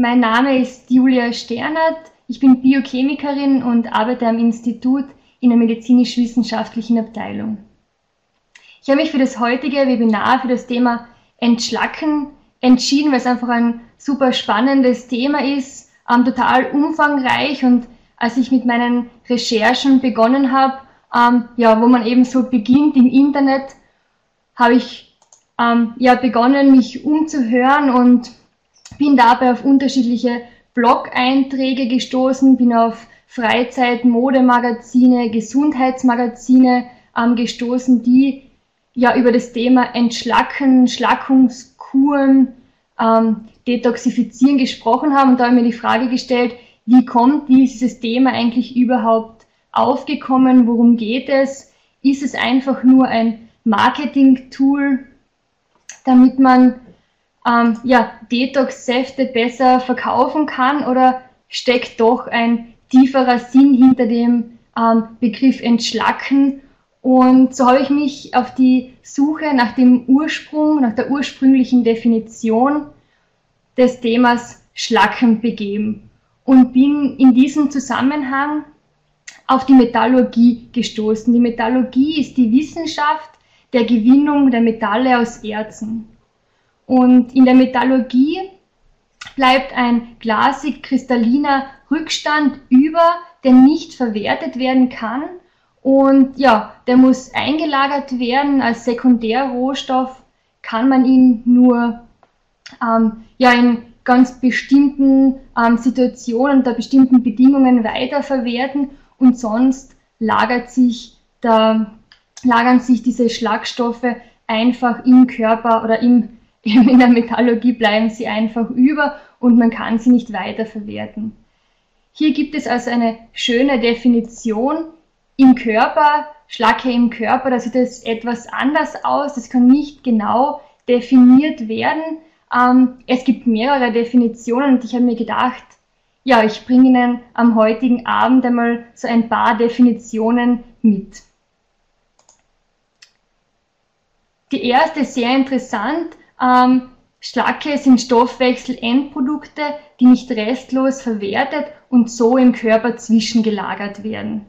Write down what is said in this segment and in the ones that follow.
Mein Name ist Julia Sternert. Ich bin Biochemikerin und arbeite am Institut in der medizinisch-wissenschaftlichen Abteilung. Ich habe mich für das heutige Webinar für das Thema Entschlacken entschieden, weil es einfach ein super spannendes Thema ist, ähm, total umfangreich und als ich mit meinen Recherchen begonnen habe, ähm, ja, wo man eben so beginnt im Internet, habe ich ähm, ja begonnen, mich umzuhören und bin dabei auf unterschiedliche Blog-Einträge gestoßen, bin auf Freizeit, Modemagazine, Gesundheitsmagazine ähm, gestoßen, die ja über das Thema Entschlacken, Schlackungskuren, ähm, Detoxifizieren gesprochen haben. Und da habe ich mir die Frage gestellt, wie kommt dieses Thema eigentlich überhaupt aufgekommen? Worum geht es? Ist es einfach nur ein Marketing-Tool, damit man ähm, ja, Detox-Säfte besser verkaufen kann oder steckt doch ein tieferer Sinn hinter dem ähm, Begriff Entschlacken? Und so habe ich mich auf die Suche nach dem Ursprung, nach der ursprünglichen Definition des Themas Schlacken begeben und bin in diesem Zusammenhang auf die Metallurgie gestoßen. Die Metallurgie ist die Wissenschaft der Gewinnung der Metalle aus Erzen. Und in der Metallurgie bleibt ein glasig kristalliner Rückstand über, der nicht verwertet werden kann. Und ja, der muss eingelagert werden als Sekundärrohstoff, kann man ihn nur ähm, ja, in ganz bestimmten ähm, Situationen, unter bestimmten Bedingungen weiterverwerten und sonst lagert sich der, lagern sich diese Schlagstoffe einfach im Körper oder im in der Metallurgie bleiben sie einfach über und man kann sie nicht weiterverwerten. Hier gibt es also eine schöne Definition im Körper, Schlacke im Körper, da sieht es etwas anders aus, das kann nicht genau definiert werden. Ähm, es gibt mehrere Definitionen und ich habe mir gedacht, ja, ich bringe Ihnen am heutigen Abend einmal so ein paar Definitionen mit. Die erste ist sehr interessant ähm, Schlacke sind Stoffwechselendprodukte, die nicht restlos verwertet und so im Körper zwischengelagert werden.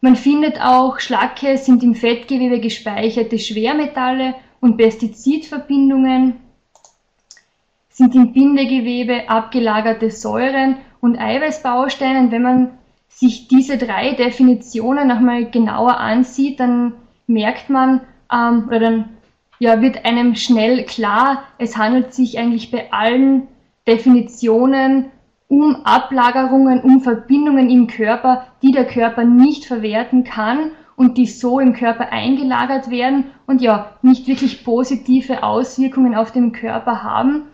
Man findet auch, Schlacke sind im Fettgewebe gespeicherte Schwermetalle und Pestizidverbindungen, sind im Bindegewebe abgelagerte Säuren und Eiweißbausteine. wenn man sich diese drei Definitionen nochmal genauer ansieht, dann merkt man, ähm, oder dann ja, wird einem schnell klar, es handelt sich eigentlich bei allen Definitionen um Ablagerungen, um Verbindungen im Körper, die der Körper nicht verwerten kann und die so im Körper eingelagert werden und ja, nicht wirklich positive Auswirkungen auf den Körper haben.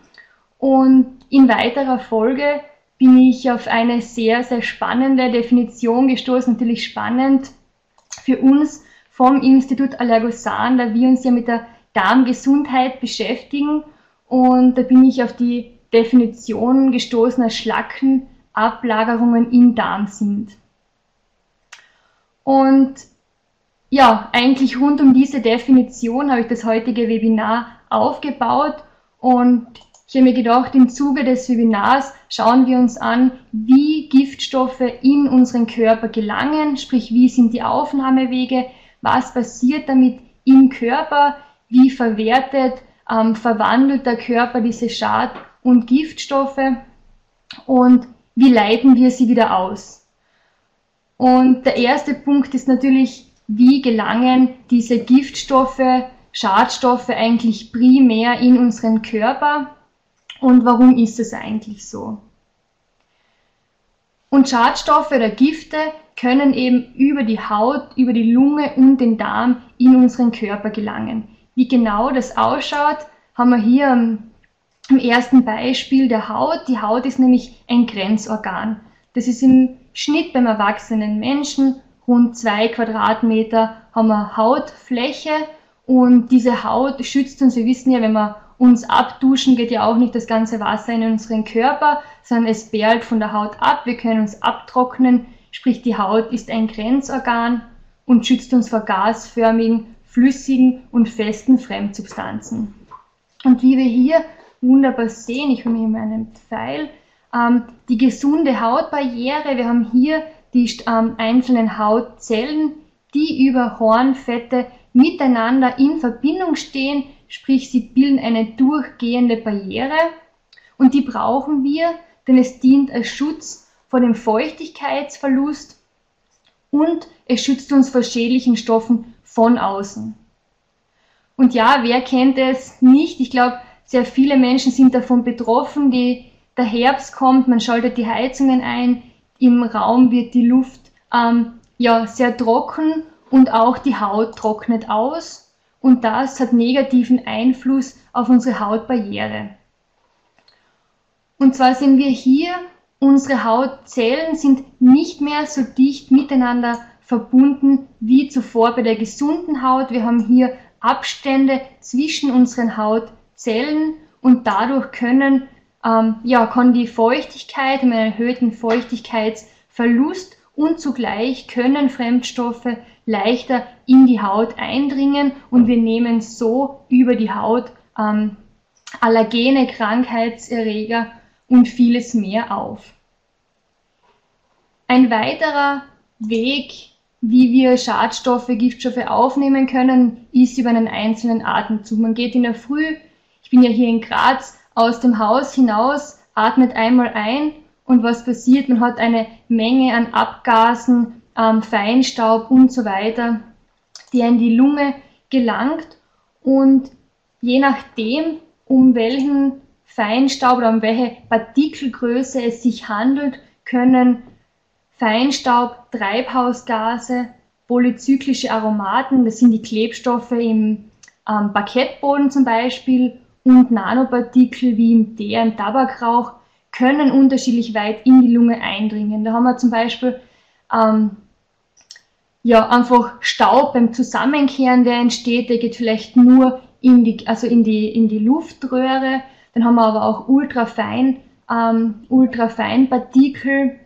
Und in weiterer Folge bin ich auf eine sehr, sehr spannende Definition gestoßen, natürlich spannend für uns vom Institut Allergosan, da wir uns ja mit der Darmgesundheit beschäftigen. Und da bin ich auf die Definition gestoßen, dass Schlacken Ablagerungen im Darm sind. Und ja, eigentlich rund um diese Definition habe ich das heutige Webinar aufgebaut und ich habe mir gedacht, im Zuge des Webinars schauen wir uns an, wie Giftstoffe in unseren Körper gelangen, sprich wie sind die Aufnahmewege, was passiert damit im Körper, wie verwertet, ähm, verwandelt der Körper diese Schad- und Giftstoffe und wie leiten wir sie wieder aus. Und der erste Punkt ist natürlich, wie gelangen diese Giftstoffe, Schadstoffe eigentlich primär in unseren Körper und warum ist es eigentlich so? Und Schadstoffe oder Gifte können eben über die Haut, über die Lunge und den Darm in unseren Körper gelangen. Wie genau das ausschaut, haben wir hier im ersten Beispiel der Haut. Die Haut ist nämlich ein Grenzorgan. Das ist im Schnitt beim erwachsenen Menschen rund zwei Quadratmeter haben wir Hautfläche und diese Haut schützt uns. Wir wissen ja, wenn wir uns abduschen, geht ja auch nicht das ganze Wasser in unseren Körper, sondern es perlt von der Haut ab. Wir können uns abtrocknen, sprich die Haut ist ein Grenzorgan und schützt uns vor gasförmigen flüssigen und festen Fremdsubstanzen. Und wie wir hier wunderbar sehen. Ich habe hier meinen Pfeil. Ähm, die gesunde Hautbarriere. Wir haben hier die ähm, einzelnen Hautzellen, die über Hornfette miteinander in Verbindung stehen, sprich sie bilden eine durchgehende Barriere und die brauchen wir, denn es dient als Schutz vor dem Feuchtigkeitsverlust und es schützt uns vor schädlichen Stoffen von außen. Und ja, wer kennt es nicht? Ich glaube, sehr viele Menschen sind davon betroffen. Die, der Herbst kommt, man schaltet die Heizungen ein, im Raum wird die Luft ähm, ja, sehr trocken und auch die Haut trocknet aus und das hat negativen Einfluss auf unsere Hautbarriere. Und zwar sehen wir hier, unsere Hautzellen sind nicht mehr so dicht miteinander verbunden wie zuvor bei der gesunden Haut. Wir haben hier Abstände zwischen unseren Hautzellen und dadurch können, ähm, ja, kann die Feuchtigkeit, einen erhöhten Feuchtigkeitsverlust und zugleich können Fremdstoffe leichter in die Haut eindringen und wir nehmen so über die Haut ähm, Allergene, Krankheitserreger und vieles mehr auf. Ein weiterer Weg, wie wir Schadstoffe, Giftstoffe aufnehmen können, ist über einen einzelnen Atemzug. Man geht in der Früh, ich bin ja hier in Graz, aus dem Haus hinaus, atmet einmal ein und was passiert? Man hat eine Menge an Abgasen, ähm, Feinstaub und so weiter, die in die Lunge gelangt und je nachdem, um welchen Feinstaub oder um welche Partikelgröße es sich handelt, können Feinstaub, Treibhausgase, polyzyklische Aromaten, das sind die Klebstoffe im ähm, Parkettboden zum Beispiel, und Nanopartikel wie im Teer, im Tabakrauch, können unterschiedlich weit in die Lunge eindringen. Da haben wir zum Beispiel ähm, ja, einfach Staub beim Zusammenkehren, der entsteht, der geht vielleicht nur in die, also in die, in die Luftröhre. Dann haben wir aber auch ultrafein, ähm, ultrafeinpartikel,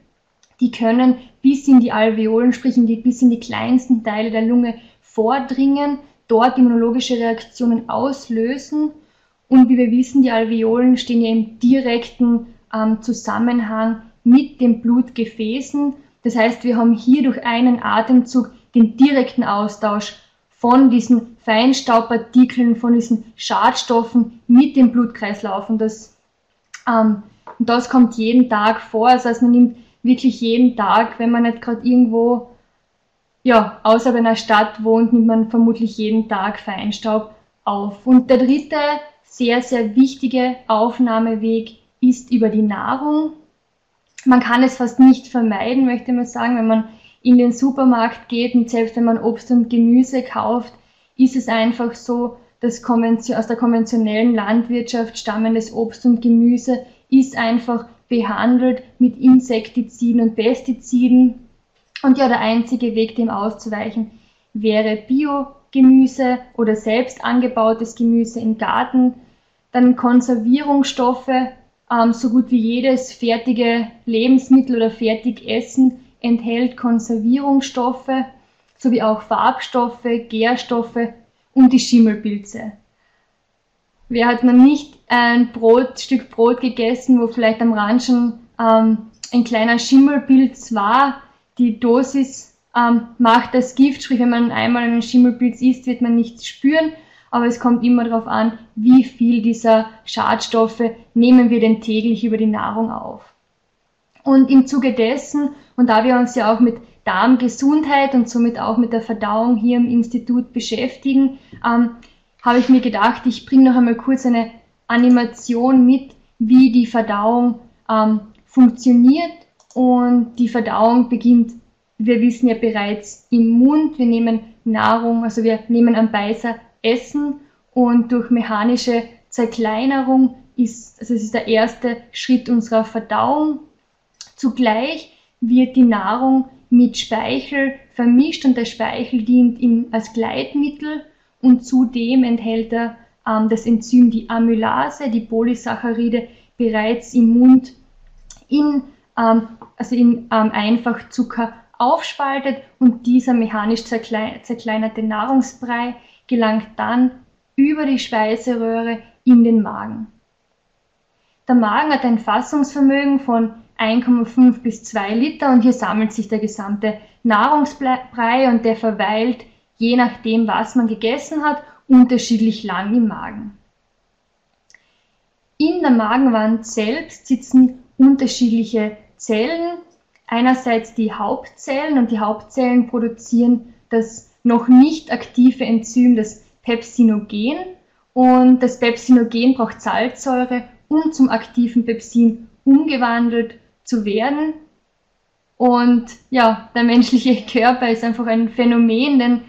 die können bis in die Alveolen, sprich in die, bis in die kleinsten Teile der Lunge vordringen, dort immunologische Reaktionen auslösen. Und wie wir wissen, die Alveolen stehen ja im direkten ähm, Zusammenhang mit den Blutgefäßen das heißt, wir haben hier durch einen Atemzug den direkten Austausch von diesen Feinstaubpartikeln, von diesen Schadstoffen mit dem Blutkreislauf. Und das, ähm, das kommt jeden Tag vor. Das heißt, man nimmt wirklich jeden Tag, wenn man nicht gerade irgendwo ja, außer einer Stadt wohnt, nimmt man vermutlich jeden Tag Feinstaub auf. Und der dritte sehr, sehr wichtige Aufnahmeweg ist über die Nahrung man kann es fast nicht vermeiden, möchte man sagen, wenn man in den Supermarkt geht und selbst wenn man Obst und Gemüse kauft, ist es einfach so, dass aus der konventionellen Landwirtschaft stammendes Obst und Gemüse ist einfach behandelt mit Insektiziden und Pestiziden. Und ja, der einzige Weg, dem auszuweichen, wäre Biogemüse oder selbst angebautes Gemüse im Garten. Dann Konservierungsstoffe, ähm, so gut wie jedes fertige Lebensmittel oder Fertigessen enthält Konservierungsstoffe sowie auch Farbstoffe, Gärstoffe und die Schimmelpilze. Wer hat noch nicht ein Brot, Stück Brot gegessen, wo vielleicht am Rand schon ähm, ein kleiner Schimmelpilz war? Die Dosis ähm, macht das Gift, sprich wenn man einmal einen Schimmelpilz isst, wird man nichts spüren aber es kommt immer darauf an, wie viel dieser Schadstoffe nehmen wir denn täglich über die Nahrung auf. Und im Zuge dessen, und da wir uns ja auch mit Darmgesundheit und somit auch mit der Verdauung hier im Institut beschäftigen, ähm, habe ich mir gedacht, ich bringe noch einmal kurz eine Animation mit, wie die Verdauung ähm, funktioniert. Und die Verdauung beginnt, wir wissen ja bereits im Mund. Wir nehmen Nahrung, also wir nehmen am Beißer Essen und durch mechanische Zerkleinerung ist, also es ist der erste Schritt unserer Verdauung. Zugleich wird die Nahrung mit Speichel vermischt und der Speichel dient ihm als Gleitmittel und zudem enthält er ähm, das Enzym die Amylase, die Polysaccharide bereits im Mund in, ähm, also in ähm, Einfachzucker aufspaltet und dieser mechanisch zerkleinerte Nahrungsbrei gelangt dann über die Speiseröhre in den Magen. Der Magen hat ein Fassungsvermögen von 1,5 bis 2 Liter und hier sammelt sich der gesamte Nahrungsbrei und der verweilt, je nachdem, was man gegessen hat, unterschiedlich lang im Magen. In der Magenwand selbst sitzen unterschiedliche Zellen. Einerseits die Hauptzellen und die Hauptzellen produzieren das noch nicht aktive Enzym, das Pepsinogen. Und das Pepsinogen braucht Salzsäure, um zum aktiven Pepsin umgewandelt zu werden. Und ja, der menschliche Körper ist einfach ein Phänomen, denn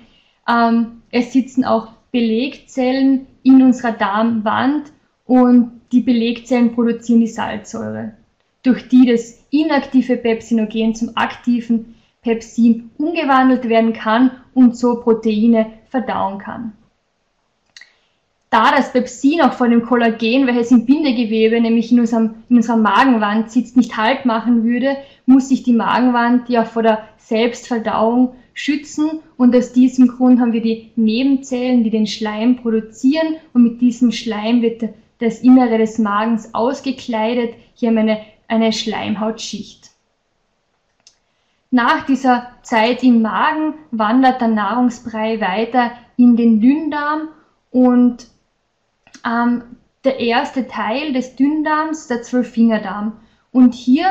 ähm, es sitzen auch Belegzellen in unserer Darmwand und die Belegzellen produzieren die Salzsäure, durch die das inaktive Pepsinogen zum aktiven Pepsin umgewandelt werden kann und so Proteine verdauen kann. Da das Pepsin auch von dem Kollagen, welches im Bindegewebe, nämlich in, unserem, in unserer Magenwand sitzt, nicht Halt machen würde, muss sich die Magenwand ja vor der Selbstverdauung schützen und aus diesem Grund haben wir die Nebenzellen, die den Schleim produzieren und mit diesem Schleim wird das Innere des Magens ausgekleidet. Hier haben wir eine, eine Schleimhautschicht. Nach dieser Zeit im Magen wandert der Nahrungsbrei weiter in den Dünndarm und ähm, der erste Teil des Dünndarms, der Zwölffingerdarm. Und hier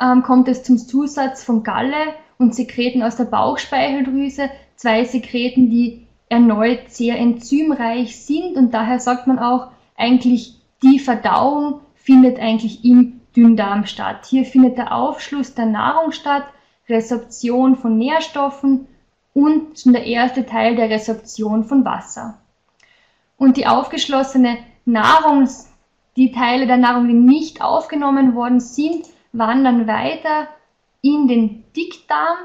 ähm, kommt es zum Zusatz von Galle und Sekreten aus der Bauchspeicheldrüse, zwei Sekreten, die erneut sehr enzymreich sind und daher sagt man auch, eigentlich die Verdauung findet eigentlich im Dünndarm statt. Hier findet der Aufschluss der Nahrung statt, Resorption von Nährstoffen und schon der erste Teil der Resorption von Wasser. Und die aufgeschlossene Nahrung, die Teile der Nahrung, die nicht aufgenommen worden sind, wandern weiter in den Dickdarm.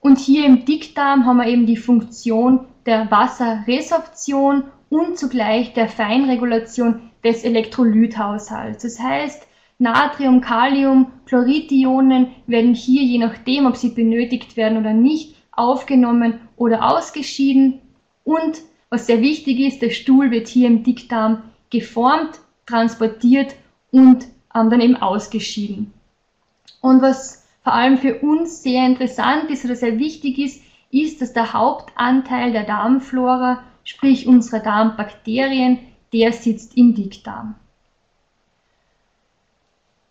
Und hier im Dickdarm haben wir eben die Funktion der Wasserresorption und zugleich der Feinregulation des Elektrolythaushalts. Das heißt, Natrium, Kalium, Chloridionen werden hier, je nachdem, ob sie benötigt werden oder nicht, aufgenommen oder ausgeschieden. Und was sehr wichtig ist, der Stuhl wird hier im Dickdarm geformt, transportiert und ähm, dann eben ausgeschieden. Und was vor allem für uns sehr interessant ist oder sehr wichtig ist, ist, dass der Hauptanteil der Darmflora, sprich unserer Darmbakterien, der sitzt im Dickdarm.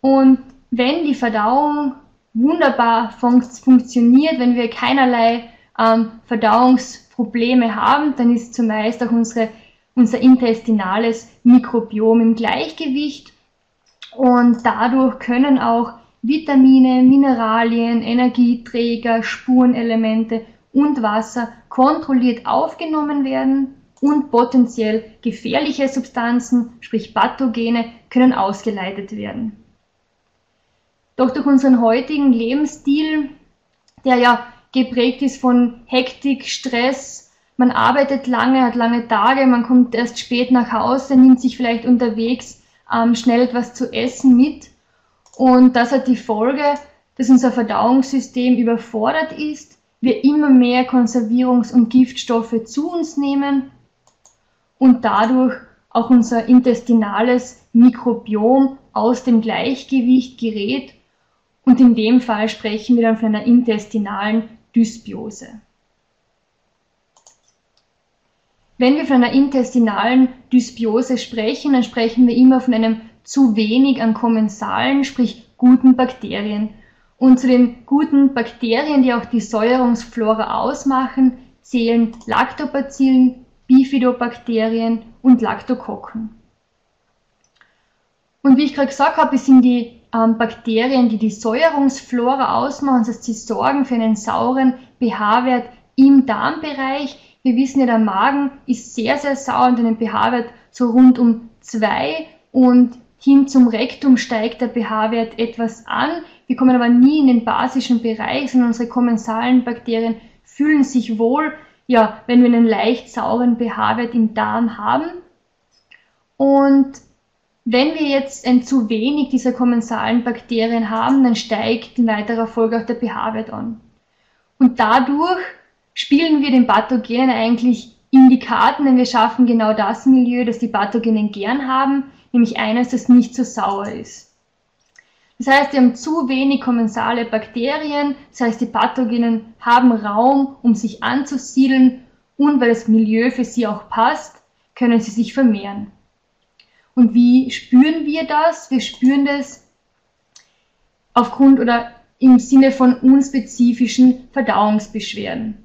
Und wenn die Verdauung wunderbar fun funktioniert, wenn wir keinerlei ähm, Verdauungsprobleme haben, dann ist zumeist auch unsere, unser intestinales Mikrobiom im Gleichgewicht und dadurch können auch Vitamine, Mineralien, Energieträger, Spurenelemente und Wasser kontrolliert aufgenommen werden und potenziell gefährliche Substanzen, sprich Pathogene, können ausgeleitet werden. Doch durch unseren heutigen Lebensstil, der ja geprägt ist von Hektik, Stress, man arbeitet lange, hat lange Tage, man kommt erst spät nach Hause, nimmt sich vielleicht unterwegs ähm, schnell etwas zu essen mit und das hat die Folge, dass unser Verdauungssystem überfordert ist, wir immer mehr Konservierungs- und Giftstoffe zu uns nehmen und dadurch auch unser intestinales Mikrobiom aus dem Gleichgewicht gerät und in dem Fall sprechen wir dann von einer intestinalen Dysbiose. Wenn wir von einer intestinalen Dysbiose sprechen, dann sprechen wir immer von einem zu wenig an Kommensalen, sprich guten Bakterien. Und zu den guten Bakterien, die auch die Säuerungsflora ausmachen, zählen Lactobacillen, Bifidobakterien und Lactokokken. Und wie ich gerade gesagt habe, es sind die ähm, Bakterien, die die Säuerungsflora ausmachen, das heißt, sie sorgen für einen sauren pH-Wert im Darmbereich. Wir wissen ja, der Magen ist sehr, sehr sauer und einen pH-Wert so rund um zwei und hin zum Rektum steigt der pH-Wert etwas an. Wir kommen aber nie in den basischen Bereich, sondern unsere kommensalen Bakterien fühlen sich wohl, ja, wenn wir einen leicht sauren pH-Wert im Darm haben. Und wenn wir jetzt ein zu wenig dieser kommensalen Bakterien haben, dann steigt in weiterer Folge auch der pH-Wert an. Und dadurch spielen wir den Pathogenen eigentlich in die Karten, denn wir schaffen genau das Milieu, das die Pathogenen gern haben. Nämlich eines, das nicht so sauer ist. Das heißt, wir haben zu wenig kommensale Bakterien, das heißt, die Pathogenen haben Raum, um sich anzusiedeln und weil das Milieu für sie auch passt, können sie sich vermehren. Und wie spüren wir das? Wir spüren das aufgrund oder im Sinne von unspezifischen Verdauungsbeschwerden.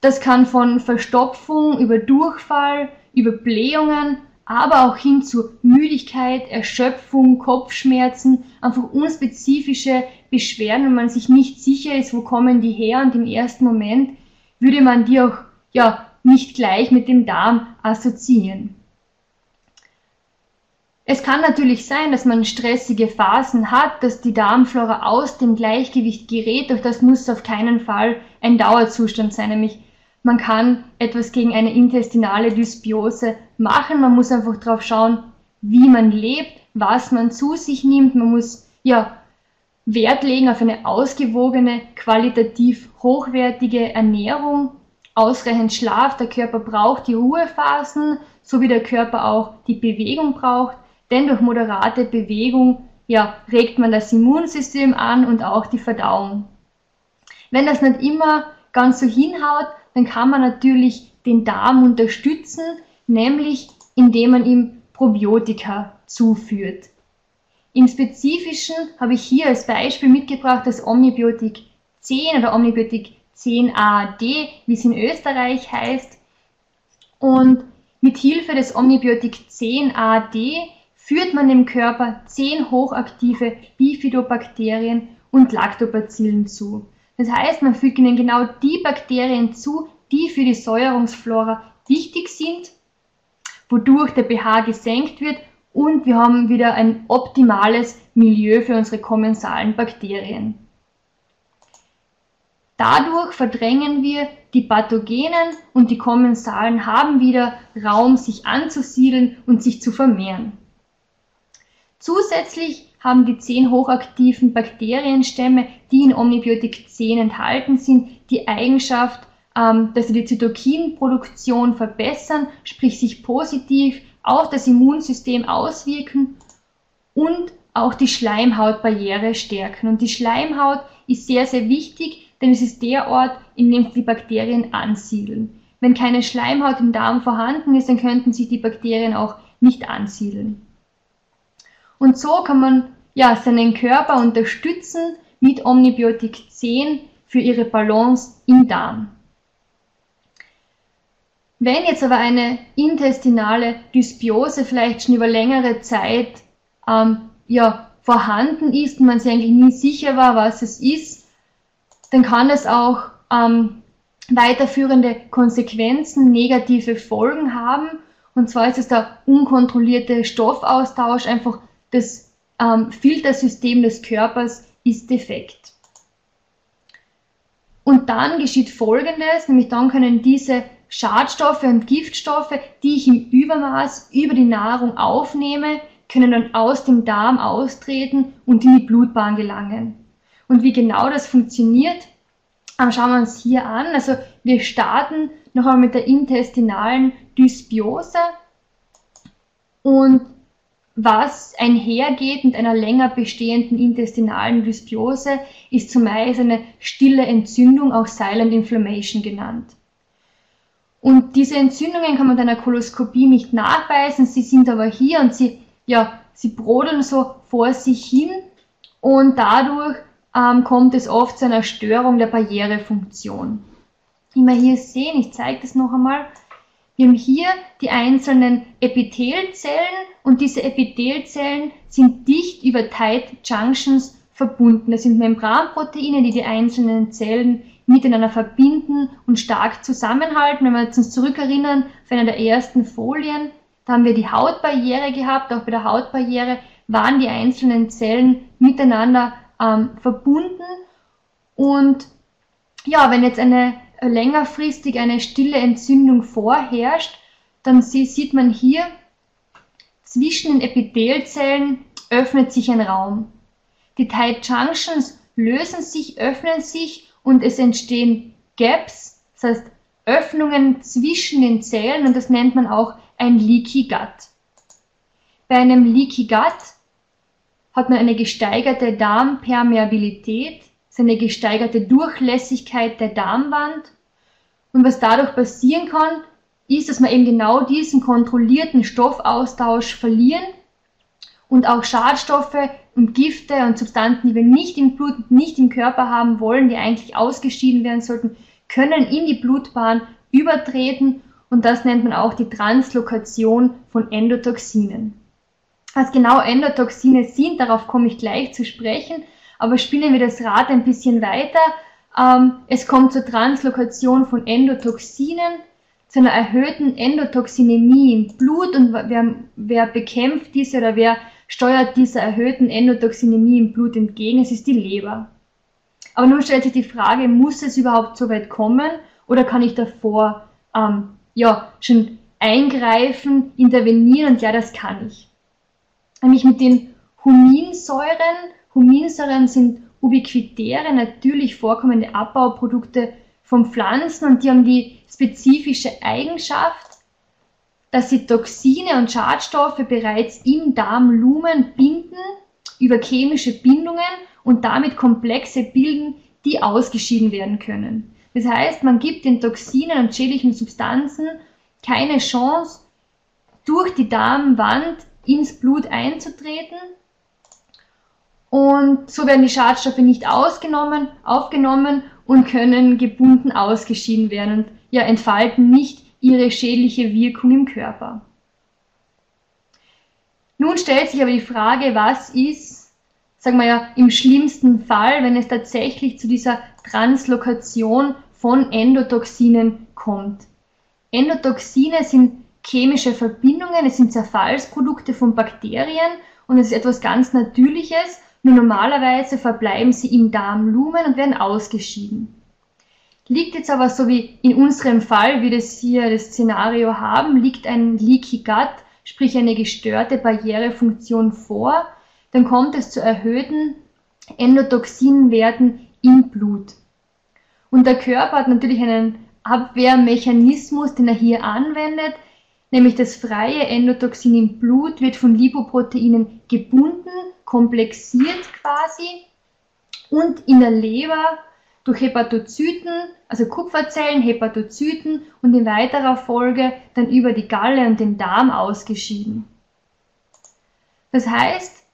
Das kann von Verstopfung über Durchfall, über Blähungen, aber auch hin zu Müdigkeit, Erschöpfung, Kopfschmerzen, einfach unspezifische Beschwerden, wenn man sich nicht sicher ist, wo kommen die her? Und im ersten Moment würde man die auch ja nicht gleich mit dem Darm assoziieren. Es kann natürlich sein, dass man stressige Phasen hat, dass die Darmflora aus dem Gleichgewicht gerät, doch das muss auf keinen Fall ein Dauerzustand sein, nämlich man kann etwas gegen eine intestinale Dysbiose machen, man muss einfach darauf schauen, wie man lebt, was man zu sich nimmt, man muss ja Wert legen auf eine ausgewogene, qualitativ hochwertige Ernährung, ausreichend Schlaf, der Körper braucht die Ruhephasen, so wie der Körper auch die Bewegung braucht. Denn durch moderate Bewegung ja, regt man das Immunsystem an und auch die Verdauung. Wenn das nicht immer ganz so hinhaut, dann kann man natürlich den Darm unterstützen, nämlich indem man ihm Probiotika zuführt. Im Spezifischen habe ich hier als Beispiel mitgebracht das Omnibiotik 10 oder Omnibiotik 10AD, wie es in Österreich heißt. Und mit Hilfe des Omnibiotik 10AD führt man dem Körper zehn hochaktive Bifidobakterien und Lactobacillen zu. Das heißt, man fügt ihnen genau die Bakterien zu, die für die Säuerungsflora wichtig sind, wodurch der pH gesenkt wird und wir haben wieder ein optimales Milieu für unsere kommensalen Bakterien. Dadurch verdrängen wir die Pathogenen und die Kommensalen haben wieder Raum, sich anzusiedeln und sich zu vermehren. Zusätzlich haben die zehn hochaktiven Bakterienstämme, die in Omnibiotik 10 enthalten sind, die Eigenschaft, ähm, dass sie die Zytokinproduktion verbessern, sprich sich positiv auf das Immunsystem auswirken und auch die Schleimhautbarriere stärken. Und die Schleimhaut ist sehr, sehr wichtig, denn es ist der Ort, in dem die Bakterien ansiedeln. Wenn keine Schleimhaut im Darm vorhanden ist, dann könnten sich die Bakterien auch nicht ansiedeln. Und so kann man ja seinen Körper unterstützen mit Omnibiotik 10 für ihre Balance im Darm. Wenn jetzt aber eine intestinale Dysbiose vielleicht schon über längere Zeit ähm, ja, vorhanden ist und man sich eigentlich nie sicher war, was es ist, dann kann es auch ähm, weiterführende Konsequenzen, negative Folgen haben. Und zwar ist es der unkontrollierte Stoffaustausch, einfach das ähm, Filtersystem des Körpers ist defekt. Und dann geschieht Folgendes, nämlich dann können diese Schadstoffe und Giftstoffe, die ich im Übermaß über die Nahrung aufnehme, können dann aus dem Darm austreten und in die Blutbahn gelangen. Und wie genau das funktioniert, ähm, schauen wir uns hier an. Also wir starten noch einmal mit der intestinalen Dysbiose und was einhergeht mit einer länger bestehenden intestinalen Dysbiose, ist zumeist eine stille Entzündung, auch Silent Inflammation genannt. Und diese Entzündungen kann man in einer Koloskopie nicht nachweisen, sie sind aber hier und sie, ja, sie brodeln so vor sich hin und dadurch ähm, kommt es oft zu einer Störung der Barrierefunktion. Wie wir hier sehen, ich zeige das noch einmal, wir haben hier die einzelnen Epithelzellen und diese Epithelzellen sind dicht über Tight Junctions verbunden. Das sind Membranproteine, die die einzelnen Zellen miteinander verbinden und stark zusammenhalten. Wenn wir uns zurückerinnern auf eine der ersten Folien, da haben wir die Hautbarriere gehabt. Auch bei der Hautbarriere waren die einzelnen Zellen miteinander ähm, verbunden. Und ja, wenn jetzt eine längerfristig eine stille Entzündung vorherrscht, dann sieht man hier, zwischen den Epithelzellen öffnet sich ein Raum. Die Tight Junctions lösen sich, öffnen sich und es entstehen Gaps, das heißt Öffnungen zwischen den Zellen und das nennt man auch ein Leaky Gut. Bei einem Leaky Gut hat man eine gesteigerte Darmpermeabilität, eine gesteigerte Durchlässigkeit der Darmwand. Und was dadurch passieren kann, ist, dass wir eben genau diesen kontrollierten Stoffaustausch verlieren und auch Schadstoffe und Gifte und Substanzen, die wir nicht im Blut, nicht im Körper haben wollen, die eigentlich ausgeschieden werden sollten, können in die Blutbahn übertreten und das nennt man auch die Translokation von Endotoxinen. Was genau Endotoxine sind, darauf komme ich gleich zu sprechen, aber spielen wir das Rad ein bisschen weiter. Ähm, es kommt zur Translokation von Endotoxinen, zu einer erhöhten Endotoxinämie im Blut und wer, wer bekämpft diese oder wer steuert dieser erhöhten Endotoxinämie im Blut entgegen? Es ist die Leber. Aber nun stellt sich die Frage, muss es überhaupt so weit kommen oder kann ich davor ähm, ja, schon eingreifen, intervenieren und ja, das kann ich. Nämlich mit den Huminsäuren. Huminsäuren sind ubiquitäre, natürlich vorkommende Abbauprodukte von Pflanzen und die haben die spezifische Eigenschaft, dass sie Toxine und Schadstoffe bereits im Darmlumen binden über chemische Bindungen und damit Komplexe bilden, die ausgeschieden werden können. Das heißt, man gibt den Toxinen und schädlichen Substanzen keine Chance, durch die Darmwand ins Blut einzutreten. Und so werden die Schadstoffe nicht ausgenommen, aufgenommen und können gebunden ausgeschieden werden und ja, entfalten nicht ihre schädliche Wirkung im Körper. Nun stellt sich aber die Frage, was ist, sagen wir ja, im schlimmsten Fall, wenn es tatsächlich zu dieser Translokation von Endotoxinen kommt. Endotoxine sind chemische Verbindungen, es sind Zerfallsprodukte von Bakterien und es ist etwas ganz Natürliches, nur normalerweise verbleiben sie im Darmlumen und werden ausgeschieden. Liegt jetzt aber so wie in unserem Fall, wie das hier das Szenario haben, liegt ein Leaky Gut, sprich eine gestörte Barrierefunktion vor, dann kommt es zu erhöhten Endotoxinwerten im Blut. Und der Körper hat natürlich einen Abwehrmechanismus, den er hier anwendet, nämlich das freie Endotoxin im Blut wird von Lipoproteinen gebunden, komplexiert quasi und in der Leber durch Hepatozyten, also Kupferzellen, Hepatozyten und in weiterer Folge dann über die Galle und den Darm ausgeschieden. Das heißt,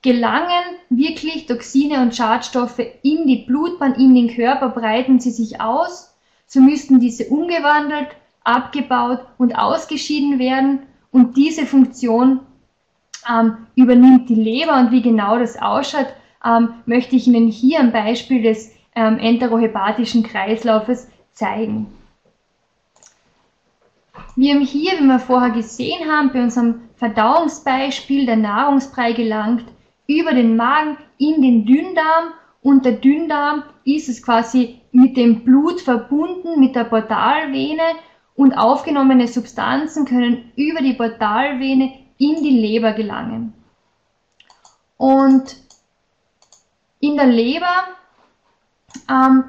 gelangen wirklich Toxine und Schadstoffe in die Blutbahn, in den Körper, breiten sie sich aus, so müssten diese umgewandelt, abgebaut und ausgeschieden werden. Und diese Funktion ähm, übernimmt die Leber. Und wie genau das ausschaut, ähm, möchte ich Ihnen hier am Beispiel des ähm, enterohepatischen Kreislaufes zeigen. Wir haben hier, wie wir vorher gesehen haben, bei unserem Verdauungsbeispiel der Nahrungsbrei gelangt über den Magen in den Dünndarm. Und der Dünndarm ist es quasi mit dem Blut verbunden, mit der Portalvene und aufgenommene Substanzen können über die Portalvene in die Leber gelangen. Und in der Leber ähm,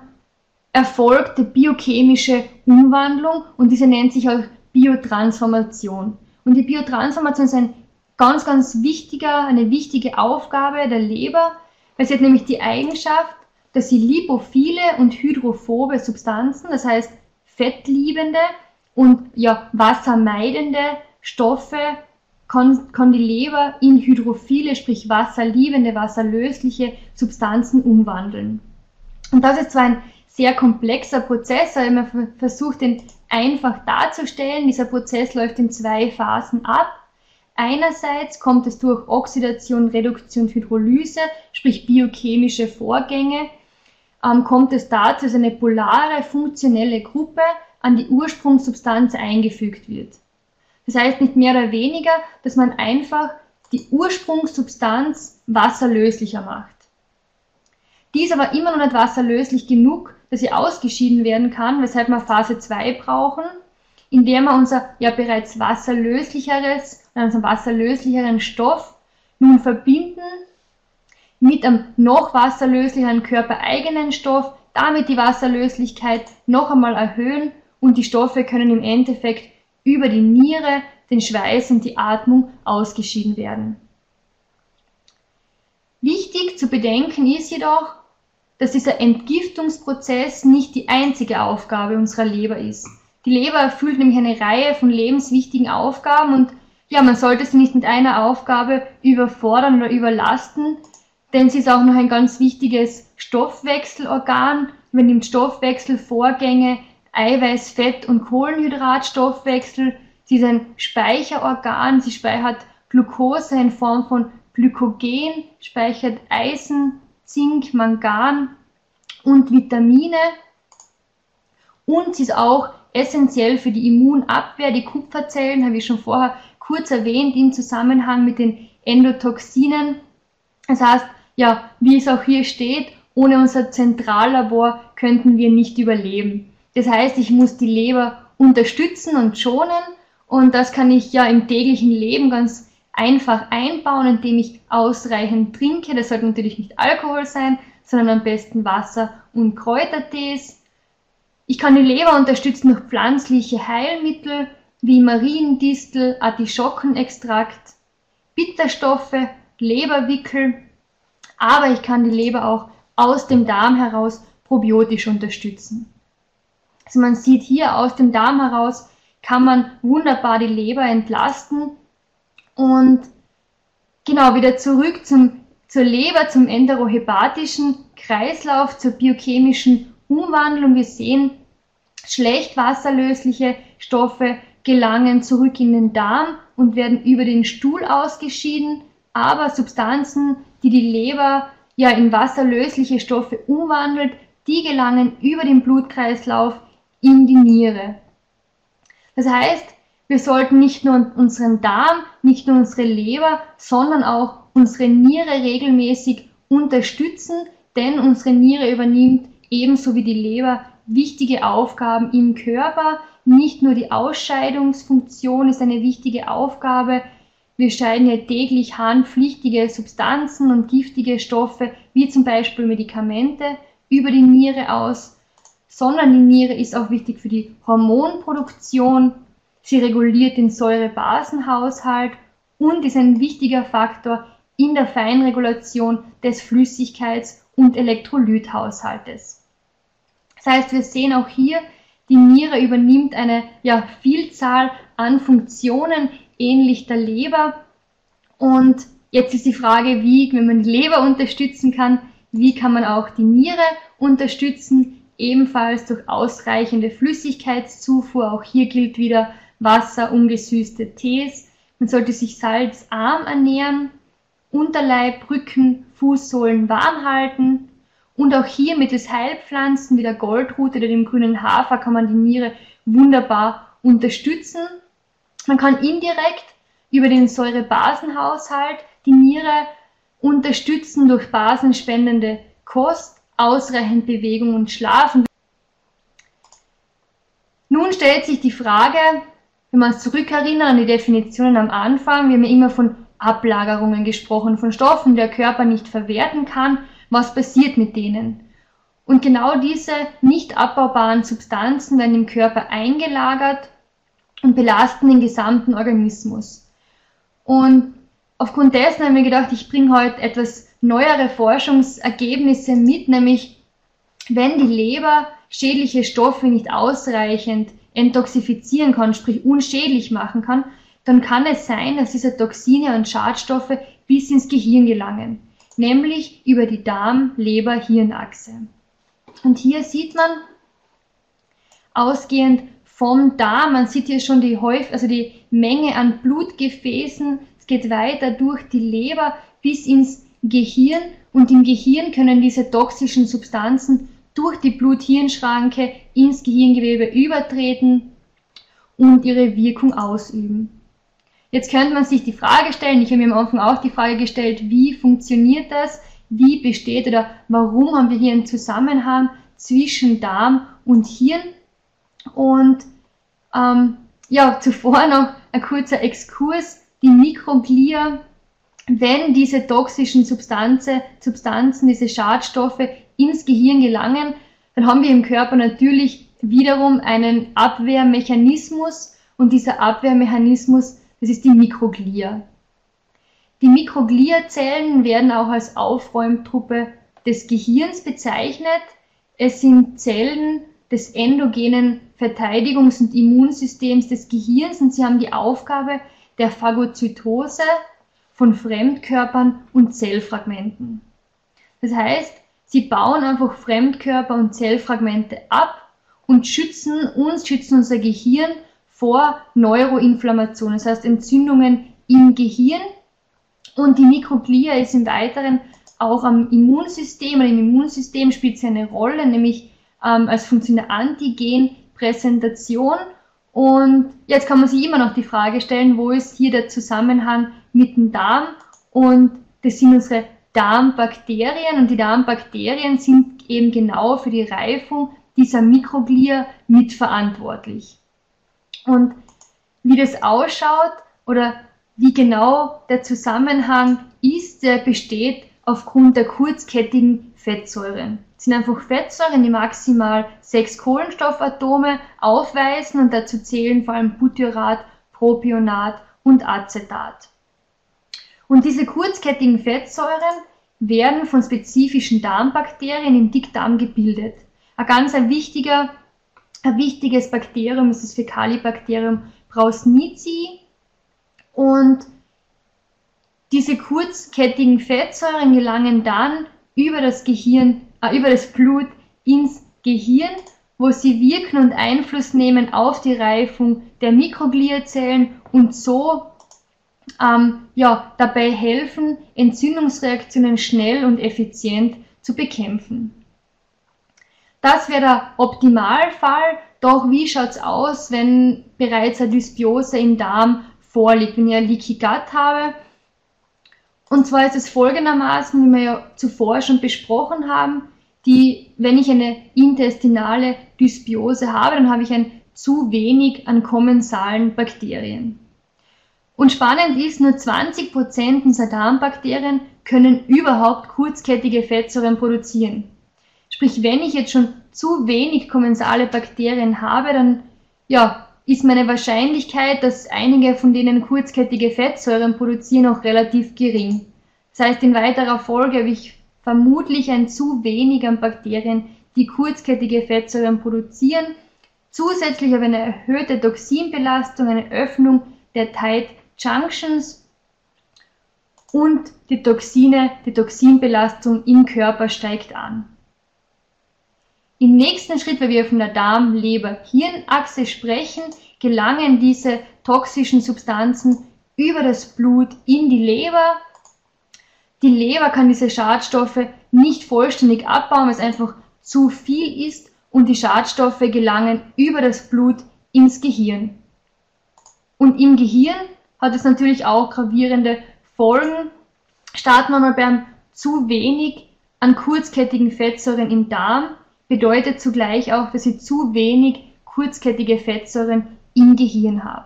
erfolgt biochemische Umwandlung und diese nennt sich auch Biotransformation. Und die Biotransformation ist ein ganz, ganz wichtiger, eine wichtige Aufgabe der Leber, weil sie hat nämlich die Eigenschaft, dass sie lipophile und hydrophobe Substanzen, das heißt fettliebende und ja, wassermeidende Stoffe kann, kann die Leber in hydrophile, sprich wasserliebende, wasserlösliche Substanzen umwandeln. Und das ist zwar ein sehr komplexer Prozess, aber man versucht den einfach darzustellen. Dieser Prozess läuft in zwei Phasen ab. Einerseits kommt es durch Oxidation, Reduktion, Hydrolyse, sprich biochemische Vorgänge, ähm, kommt es dazu, dass eine polare funktionelle Gruppe an die Ursprungssubstanz eingefügt wird. Das heißt nicht mehr oder weniger, dass man einfach die Ursprungssubstanz wasserlöslicher macht. Die ist aber immer noch nicht wasserlöslich genug, dass sie ausgeschieden werden kann, weshalb wir Phase 2 brauchen, in der wir unser ja bereits wasserlöslicheres, also wasserlöslicheren Stoff nun verbinden mit einem noch wasserlöslicheren körpereigenen Stoff, damit die Wasserlöslichkeit noch einmal erhöhen und die Stoffe können im Endeffekt über die Niere den Schweiß und die Atmung ausgeschieden werden. Wichtig zu bedenken ist jedoch, dass dieser Entgiftungsprozess nicht die einzige Aufgabe unserer Leber ist. Die Leber erfüllt nämlich eine Reihe von lebenswichtigen Aufgaben und ja, man sollte sie nicht mit einer Aufgabe überfordern oder überlasten, denn sie ist auch noch ein ganz wichtiges Stoffwechselorgan, übernimmt Stoffwechselvorgänge, Eiweiß, Fett und Kohlenhydratstoffwechsel. Sie ist ein Speicherorgan, sie speichert Glucose in Form von Glykogen, speichert Eisen, Zink, Mangan und Vitamine. Und sie ist auch essentiell für die Immunabwehr. Die Kupferzellen habe ich schon vorher kurz erwähnt im Zusammenhang mit den Endotoxinen. Das heißt, ja, wie es auch hier steht, ohne unser Zentrallabor könnten wir nicht überleben. Das heißt, ich muss die Leber unterstützen und schonen und das kann ich ja im täglichen Leben ganz einfach einbauen, indem ich ausreichend trinke. Das sollte natürlich nicht Alkohol sein, sondern am besten Wasser und Kräutertees. Ich kann die Leber unterstützen durch pflanzliche Heilmittel wie Mariendistel, Artischockenextrakt, Bitterstoffe, Leberwickel, aber ich kann die Leber auch aus dem Darm heraus probiotisch unterstützen. Also man sieht hier aus dem Darm heraus kann man wunderbar die Leber entlasten und genau wieder zurück zum, zur Leber, zum enterohepatischen Kreislauf, zur biochemischen Umwandlung. Wir sehen, schlecht wasserlösliche Stoffe gelangen zurück in den Darm und werden über den Stuhl ausgeschieden, aber Substanzen, die die Leber ja in wasserlösliche Stoffe umwandelt, die gelangen über den Blutkreislauf in die Niere. Das heißt, wir sollten nicht nur unseren Darm, nicht nur unsere Leber, sondern auch unsere Niere regelmäßig unterstützen, denn unsere Niere übernimmt ebenso wie die Leber wichtige Aufgaben im Körper. Nicht nur die Ausscheidungsfunktion ist eine wichtige Aufgabe, wir scheiden ja täglich harnpflichtige Substanzen und giftige Stoffe, wie zum Beispiel Medikamente, über die Niere aus, sondern die Niere ist auch wichtig für die Hormonproduktion. Sie reguliert den Säurebasenhaushalt und ist ein wichtiger Faktor in der Feinregulation des Flüssigkeits- und Elektrolythaushaltes. Das heißt, wir sehen auch hier, die Niere übernimmt eine ja, Vielzahl an Funktionen ähnlich der Leber. Und jetzt ist die Frage, wie, wenn man die Leber unterstützen kann, wie kann man auch die Niere unterstützen? Ebenfalls durch ausreichende Flüssigkeitszufuhr. Auch hier gilt wieder Wasser, ungesüßte Tees. Man sollte sich salzarm ernähren, Unterleib, Rücken, Fußsohlen warm halten. Und auch hier mittels Heilpflanzen wie der Goldrute oder dem grünen Hafer kann man die Niere wunderbar unterstützen. Man kann indirekt über den Säurebasenhaushalt die Niere unterstützen durch basenspendende Kost, ausreichend Bewegung und Schlafen. Nun stellt sich die Frage, wenn wir uns zurückerinnern an die Definitionen am Anfang, wir haben ja immer von Ablagerungen gesprochen, von Stoffen, die der Körper nicht verwerten kann, was passiert mit denen? Und genau diese nicht abbaubaren Substanzen werden im Körper eingelagert und belasten den gesamten Organismus. Und aufgrund dessen haben wir gedacht, ich bringe heute etwas neuere Forschungsergebnisse mit, nämlich wenn die Leber schädliche Stoffe nicht ausreichend enttoxifizieren kann, sprich unschädlich machen kann, dann kann es sein, dass diese Toxine und Schadstoffe bis ins Gehirn gelangen, nämlich über die Darm-Leber-Hirnachse. Und hier sieht man ausgehend vom Darm. Man sieht hier schon die, Häuf also die Menge an Blutgefäßen. Es geht weiter durch die Leber bis ins Gehirn und im Gehirn können diese toxischen Substanzen durch die Blut-Hirn-Schranke ins Gehirngewebe übertreten und ihre Wirkung ausüben. Jetzt könnte man sich die Frage stellen, ich habe mir am Anfang auch die Frage gestellt, wie funktioniert das? Wie besteht oder warum haben wir hier einen Zusammenhang zwischen Darm und Hirn? Und ähm, ja, zuvor noch ein kurzer Exkurs. Die Mikroglia, wenn diese toxischen Substanzen, Substanzen, diese Schadstoffe ins Gehirn gelangen, dann haben wir im Körper natürlich wiederum einen Abwehrmechanismus und dieser Abwehrmechanismus Das ist die Mikroglia. Die Mikrogliazellen werden auch als Aufräumtruppe des Gehirns bezeichnet. Es sind Zellen des endogenen Verteidigungs- und Immunsystems des Gehirns und sie haben die Aufgabe der Phagozytose von Fremdkörpern und Zellfragmenten. Das heißt, sie bauen einfach Fremdkörper und Zellfragmente ab und schützen uns, schützen unser Gehirn vor Neuroinflammation, das heißt Entzündungen im Gehirn. Und die Mikroglia ist im Weiteren auch am Immunsystem, und im Immunsystem spielt sie eine Rolle, nämlich ähm, als Funktion der Antigenpräsentation. Und jetzt kann man sich immer noch die Frage stellen, wo ist hier der Zusammenhang mit dem Darm? Und das sind unsere Darmbakterien und die Darmbakterien sind eben genau für die Reifung dieser Mikroglia mitverantwortlich. Und wie das ausschaut oder wie genau der Zusammenhang ist, der besteht aufgrund der kurzkettigen Fettsäuren. Das sind einfach Fettsäuren, die maximal sechs Kohlenstoffatome aufweisen und dazu zählen vor allem Butyrat, Propionat und Acetat. Und diese kurzkettigen Fettsäuren werden von spezifischen Darmbakterien im Dickdarm gebildet. Ein ganz ein wichtiger ein wichtiges Bakterium ist das Fecalibacterium Prausnitzii und diese kurzkettigen Fettsäuren gelangen dann über das Gehirn, äh, über das Blut ins Gehirn, wo sie wirken und Einfluss nehmen auf die Reifung der Mikrogliazellen und so ähm, ja, dabei helfen, Entzündungsreaktionen schnell und effizient zu bekämpfen. Das wäre der Optimalfall. Doch wie schaut's aus, wenn bereits eine Dysbiose im Darm vorliegt, wenn ich ein Leaky Gut habe? Und zwar ist es folgendermaßen, wie wir ja zuvor schon besprochen haben, die, wenn ich eine intestinale Dysbiose habe, dann habe ich ein zu wenig an kommensalen Bakterien. Und spannend ist, nur 20% unserer Darmbakterien können überhaupt kurzkettige Fettsäuren produzieren. Sprich, wenn ich jetzt schon zu wenig kommensale Bakterien habe, dann ja, ist meine Wahrscheinlichkeit, dass einige von denen kurzkettige Fettsäuren produzieren, auch relativ gering. Das heißt, in weiterer Folge habe ich vermutlich ein zu wenig an Bakterien, die kurzkettige Fettsäuren produzieren. Zusätzlich habe ich eine erhöhte Toxinbelastung, eine Öffnung der Tight Junctions und die Toxine, die Toxinbelastung im Körper steigt an. Im nächsten Schritt, weil wir von der Darm-Leber-Hirnachse sprechen, gelangen diese toxischen Substanzen über das Blut in die Leber. Die Leber kann diese Schadstoffe nicht vollständig abbauen, weil es einfach zu viel ist und die Schadstoffe gelangen über das Blut ins Gehirn. Und im Gehirn hat es natürlich auch gravierende Folgen. Starten wir mal beim zu wenig an kurzkettigen Fettsäuren im Darm bedeutet zugleich auch, dass ich zu wenig kurzkettige Fettsäuren im Gehirn habe.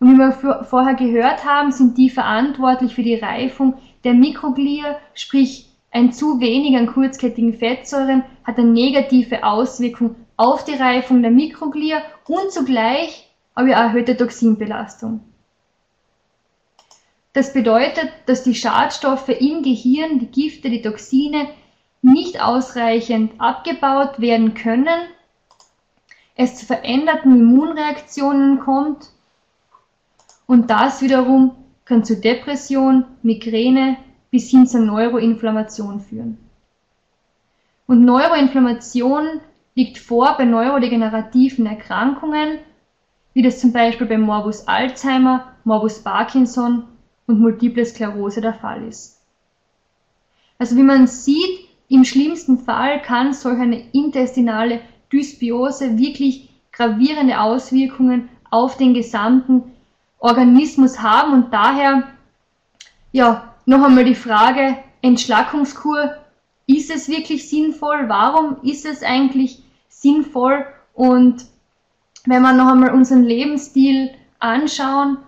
Und wie wir vorher gehört haben, sind die verantwortlich für die Reifung der Mikroglia, sprich ein zu wenig an kurzkettigen Fettsäuren hat eine negative Auswirkung auf die Reifung der Mikroglia und zugleich aber erhöhte Toxinbelastung. Das bedeutet, dass die Schadstoffe im Gehirn, die Gifte, die Toxine nicht ausreichend abgebaut werden können, es zu veränderten Immunreaktionen kommt und das wiederum kann zu Depression, Migräne bis hin zur Neuroinflammation führen. Und Neuroinflammation liegt vor bei neurodegenerativen Erkrankungen, wie das zum Beispiel bei Morbus Alzheimer, Morbus Parkinson und Multiple Sklerose der Fall ist. Also wie man sieht, im schlimmsten Fall kann solch eine intestinale Dysbiose wirklich gravierende Auswirkungen auf den gesamten Organismus haben und daher ja noch einmal die Frage Entschlackungskur ist es wirklich sinnvoll? Warum ist es eigentlich sinnvoll? Und wenn wir noch einmal unseren Lebensstil anschauen,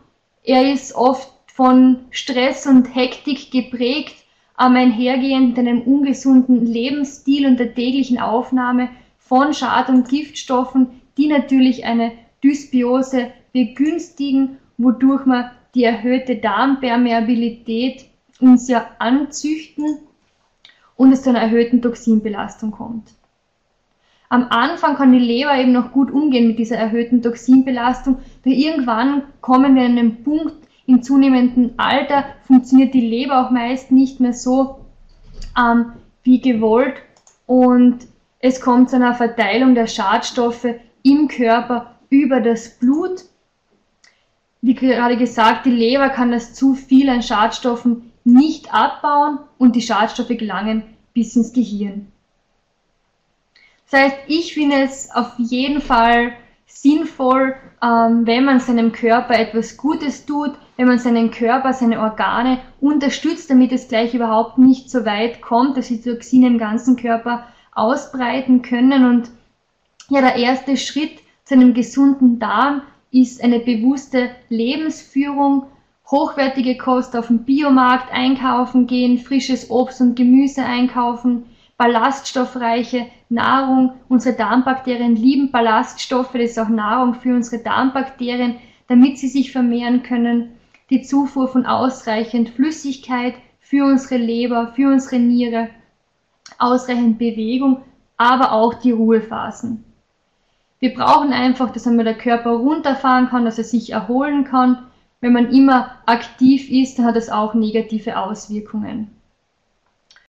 er ist oft von Stress und Hektik geprägt ähm, einhergehend mit einem ungesunden Lebensstil und der täglichen Aufnahme von Schad- und Giftstoffen, die natürlich eine Dysbiose begünstigen, wodurch man die erhöhte Darmpermeabilität uns ja anzüchten und es zu einer erhöhten Toxinbelastung kommt. Am Anfang kann die Leber eben noch gut umgehen mit dieser erhöhten Toxinbelastung, doch irgendwann kommen wir an einen Punkt, im zunehmenden Alter funktioniert die Leber auch meist nicht mehr so ähm, wie gewollt und es kommt zu einer Verteilung der Schadstoffe im Körper über das Blut. Wie gerade gesagt, die Leber kann das zu viel an Schadstoffen nicht abbauen und die Schadstoffe gelangen bis ins Gehirn. Das heißt, ich finde es auf jeden Fall sinnvoll, ähm, wenn man seinem Körper etwas Gutes tut, wenn man seinen Körper, seine Organe unterstützt, damit es gleich überhaupt nicht so weit kommt, dass die Toxine im ganzen Körper ausbreiten können. Und ja, der erste Schritt zu einem gesunden Darm ist eine bewusste Lebensführung, hochwertige Kost auf dem Biomarkt einkaufen gehen, frisches Obst und Gemüse einkaufen, ballaststoffreiche Nahrung. Unsere Darmbakterien lieben Ballaststoffe, das ist auch Nahrung für unsere Darmbakterien, damit sie sich vermehren können. Die Zufuhr von ausreichend Flüssigkeit für unsere Leber, für unsere Niere, ausreichend Bewegung, aber auch die Ruhephasen. Wir brauchen einfach, dass einmal der Körper runterfahren kann, dass er sich erholen kann. Wenn man immer aktiv ist, dann hat das auch negative Auswirkungen.